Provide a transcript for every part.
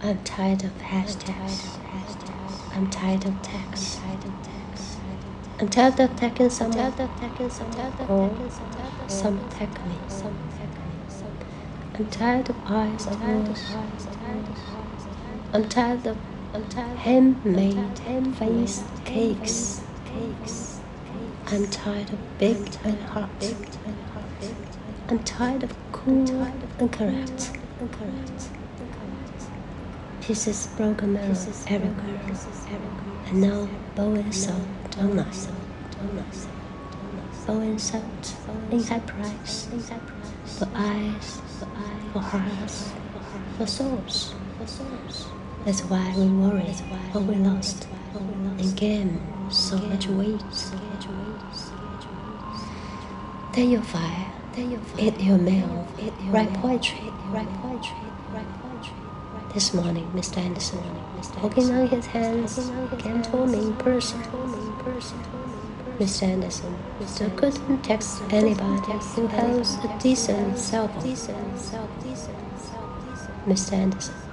I'm tired of hashtags. I'm tired of text. I'm tired of taking someone or some attack me. I'm tired of eyes of walls. I'm tired of handmade face cakes. I'm tired of big and hot. I'm tired of cool and correct. Pieces broken mirrors everywhere. And now bowing salt donuts. Bowing salt in high price. For eyes, for hearts, for souls. That's why we worry what we lost. and gain so much weight. Take your fire, eat your meal, write poetry, write poetry, write poetry. This morning, Mr. Andersen, walking on his hands, came to me in person. Mr. Andersen still couldn't text anybody who has a decent cell phone. Mr. Andersen.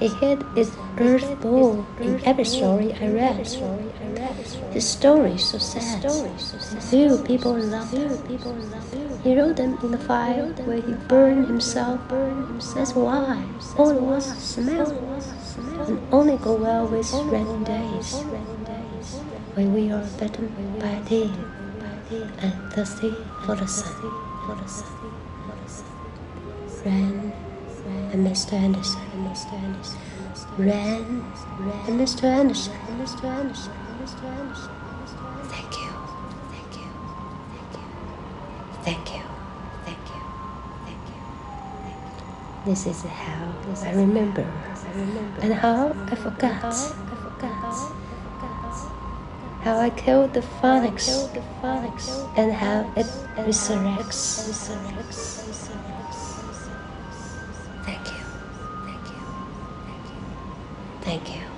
He hid his earth ball in every story I read. His stories so sad. Few people loved him. He wrote them in the fire where he burned himself. That's why all the was smell and only go well with rainy days when we are beaten by thee and thirsty for the sun. Rain and Mr. Andersen, and Mr. Andersen, Ran and Mr. Andersen, and Mr. Andersen, and Mr. Andersen. Thank you, thank you, thank you, thank you, thank you, thank you. This is how I remember, and how I forgot, I forgot. How I killed the phoenix, and how it resurrects. Thank you.